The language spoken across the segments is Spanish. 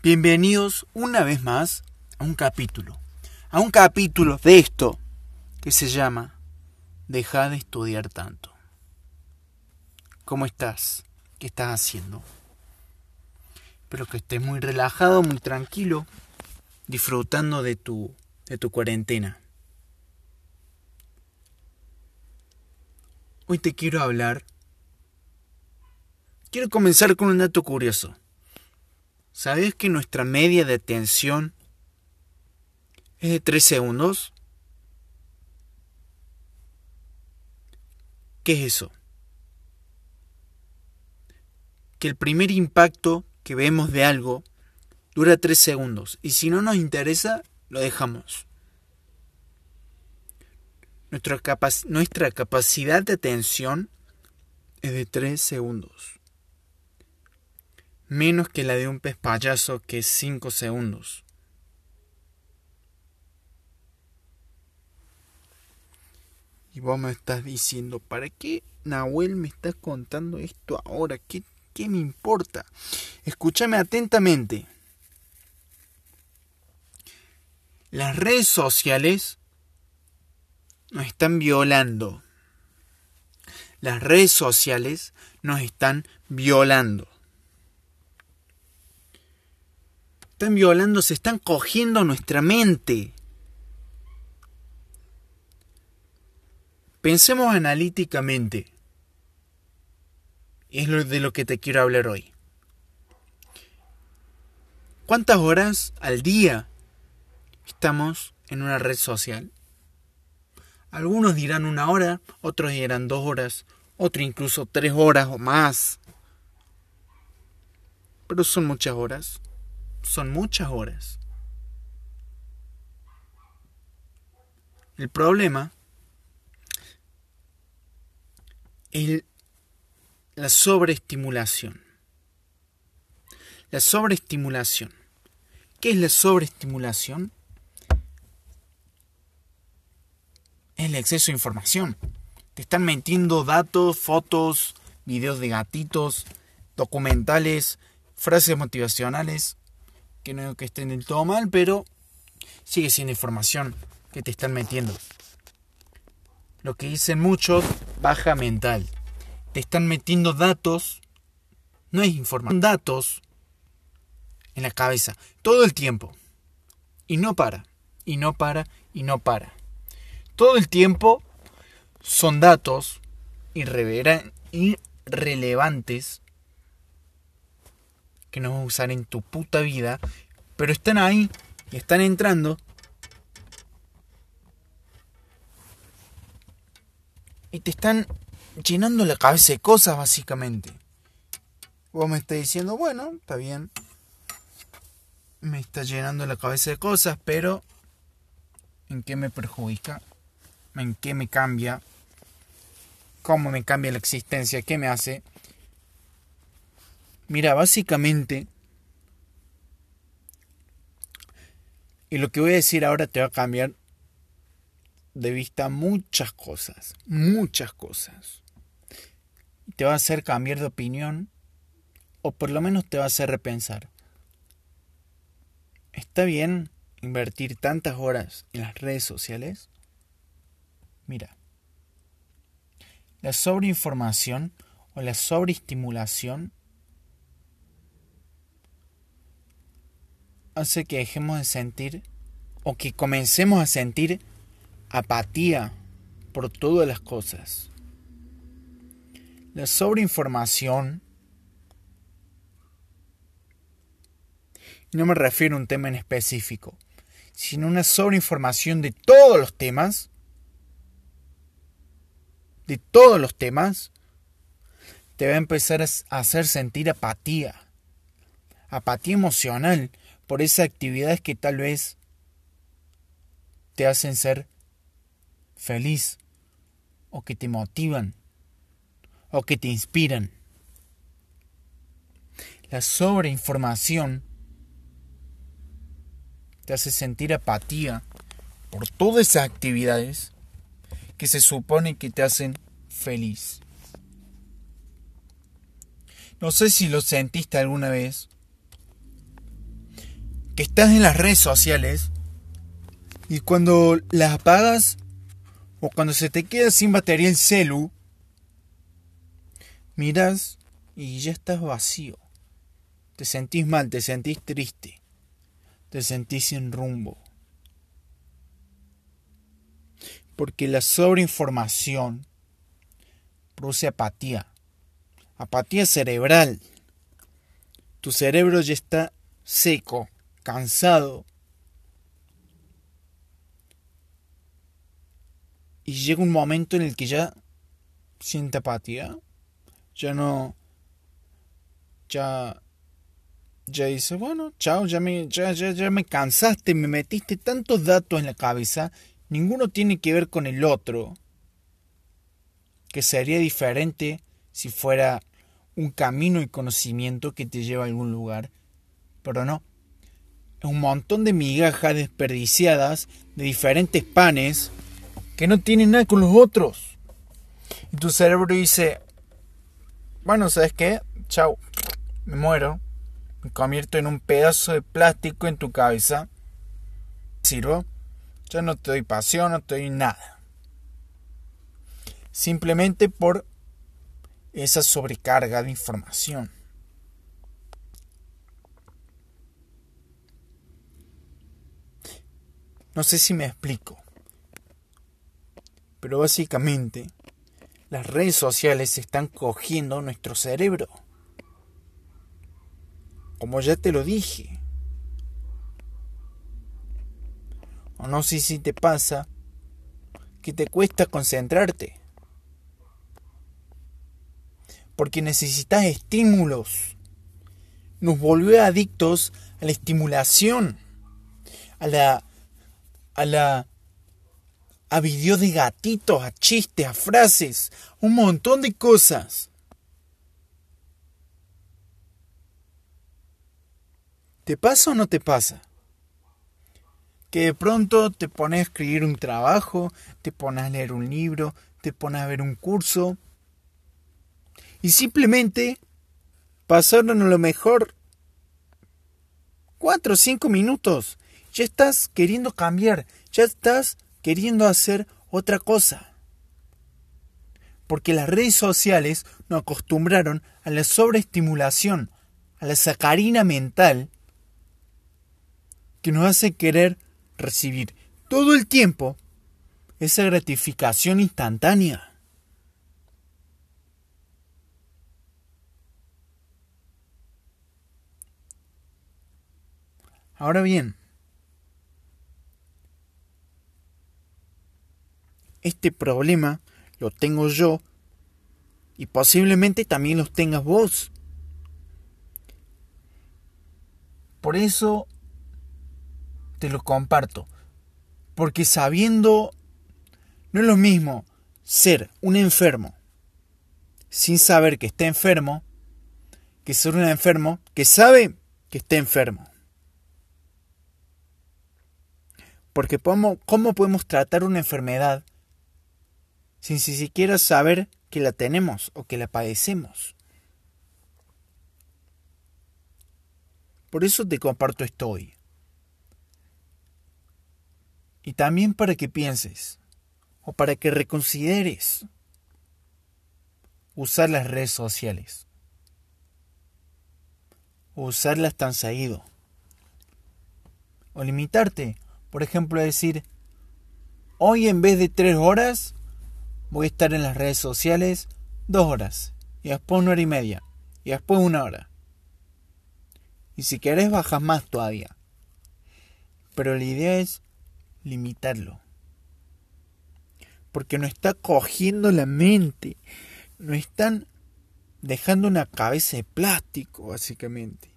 Bienvenidos una vez más a un capítulo, a un capítulo de esto que se llama Deja de estudiar tanto. ¿Cómo estás? ¿Qué estás haciendo? Espero que estés muy relajado, muy tranquilo, disfrutando de tu, de tu cuarentena. Hoy te quiero hablar. Quiero comenzar con un dato curioso. ¿Sabes que nuestra media de atención es de 3 segundos? ¿Qué es eso? Que el primer impacto que vemos de algo dura 3 segundos y si no nos interesa, lo dejamos. Nuestra, nuestra capacidad de atención es de 3 segundos menos que la de un pez payaso que es 5 segundos. Y vos me estás diciendo, ¿para qué Nahuel me está contando esto ahora? ¿Qué, qué me importa? Escúchame atentamente. Las redes sociales nos están violando. Las redes sociales nos están violando. Están violando, se están cogiendo nuestra mente. Pensemos analíticamente. Es lo de lo que te quiero hablar hoy. ¿Cuántas horas al día estamos en una red social? Algunos dirán una hora, otros dirán dos horas, otros incluso tres horas o más. Pero son muchas horas son muchas horas. El problema es la sobreestimulación. La sobreestimulación. ¿Qué es la sobreestimulación? Es el exceso de información. Te están metiendo datos, fotos, videos de gatitos, documentales, frases motivacionales, que no que estén del todo mal, pero sigue siendo información que te están metiendo. Lo que dicen muchos, baja mental. Te están metiendo datos, no es información, datos en la cabeza todo el tiempo. Y no para, y no para, y no para. Todo el tiempo son datos irrelevantes que no vas a usar en tu puta vida, pero están ahí y están entrando. Y te están llenando la cabeza de cosas, básicamente. Vos me estás diciendo, bueno, está bien. Me está llenando la cabeza de cosas, pero ¿en qué me perjudica? ¿En qué me cambia? ¿Cómo me cambia la existencia? ¿Qué me hace? Mira, básicamente, y lo que voy a decir ahora te va a cambiar de vista muchas cosas, muchas cosas. Te va a hacer cambiar de opinión, o por lo menos te va a hacer repensar. ¿Está bien invertir tantas horas en las redes sociales? Mira, la sobreinformación o la sobreestimulación hace que dejemos de sentir o que comencemos a sentir apatía por todas las cosas. La sobreinformación, no me refiero a un tema en específico, sino una sobreinformación de todos los temas, de todos los temas, te va a empezar a hacer sentir apatía, apatía emocional, por esas actividades que tal vez te hacen ser feliz o que te motivan o que te inspiran. La sobreinformación te hace sentir apatía por todas esas actividades que se supone que te hacen feliz. No sé si lo sentiste alguna vez, que estás en las redes sociales y cuando las apagas o cuando se te queda sin batería el celu, miras y ya estás vacío. Te sentís mal, te sentís triste, te sentís sin rumbo. Porque la sobreinformación produce apatía, apatía cerebral. Tu cerebro ya está seco, cansado. Y llega un momento en el que ya siente apatía. Ya no. Ya. Ya dice, bueno, chao, ya me, ya, ya, ya me cansaste, me metiste tantos datos en la cabeza, ninguno tiene que ver con el otro, que sería diferente si fuera un camino y conocimiento que te lleva a algún lugar, pero no. Un montón de migajas desperdiciadas de diferentes panes que no tienen nada con los otros. Y tu cerebro dice, bueno, ¿sabes qué? Chao, me muero. Me convierto en un pedazo de plástico en tu cabeza. ¿Sirvo? Ya no te doy pasión, no te doy nada. Simplemente por esa sobrecarga de información. No sé si me explico. Pero básicamente, las redes sociales están cogiendo nuestro cerebro. Como ya te lo dije. O no sé si te pasa que te cuesta concentrarte. Porque necesitas estímulos. Nos volvió adictos a la estimulación, a la a la a videos de gatitos, a chistes, a frases, un montón de cosas. ¿Te pasa o no te pasa? Que de pronto te pones a escribir un trabajo, te pones a leer un libro, te pones a ver un curso y simplemente pasaron a lo mejor cuatro o cinco minutos. Ya estás queriendo cambiar, ya estás queriendo hacer otra cosa. Porque las redes sociales nos acostumbraron a la sobreestimulación, a la sacarina mental que nos hace querer recibir todo el tiempo esa gratificación instantánea. Ahora bien, este problema lo tengo yo y posiblemente también los tengas vos. Por eso te lo comparto. Porque sabiendo, no es lo mismo ser un enfermo sin saber que está enfermo, que ser un enfermo que sabe que está enfermo. Porque ¿cómo, podemos tratar una enfermedad sin siquiera saber que la tenemos o que la padecemos. Por eso te comparto esto hoy. Y también para que pienses o para que reconsideres usar las redes sociales. O usarlas tan seguido. O limitarte, por ejemplo, a decir, hoy en vez de tres horas, voy a estar en las redes sociales dos horas, y después una hora y media, y después una hora. Y si querés bajas más todavía. Pero la idea es limitarlo. Porque no está cogiendo la mente. No están dejando una cabeza de plástico, básicamente.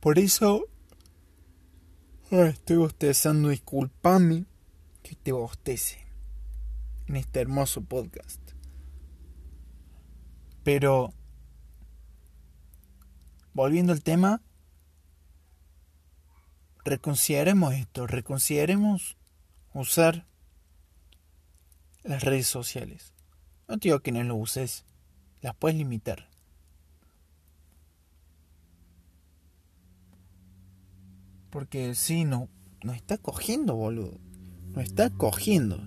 Por eso estoy bostezando, disculpame que te bostece en este hermoso podcast. Pero, volviendo al tema, reconsideremos esto, reconsideremos usar las redes sociales. No te digo que no lo uses, las puedes limitar. Porque si no, no está cogiendo, boludo. No está cogiendo.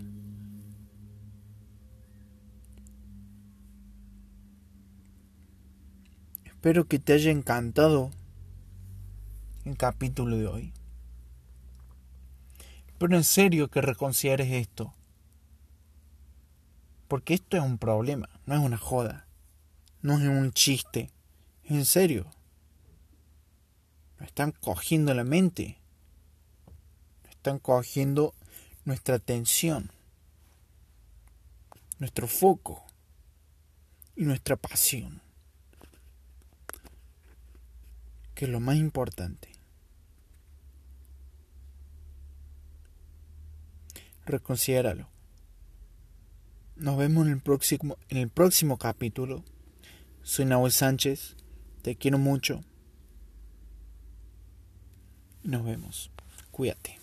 Espero que te haya encantado el capítulo de hoy. Pero en serio que reconsideres esto. Porque esto es un problema, no es una joda. No es un chiste. En serio. Nos están cogiendo la mente. Nos están cogiendo nuestra atención. Nuestro foco. Y nuestra pasión. Que es lo más importante. reconsidéralo. Nos vemos en el próximo, en el próximo capítulo. Soy Nahuel Sánchez. Te quiero mucho. Nos vemos. Cuídate.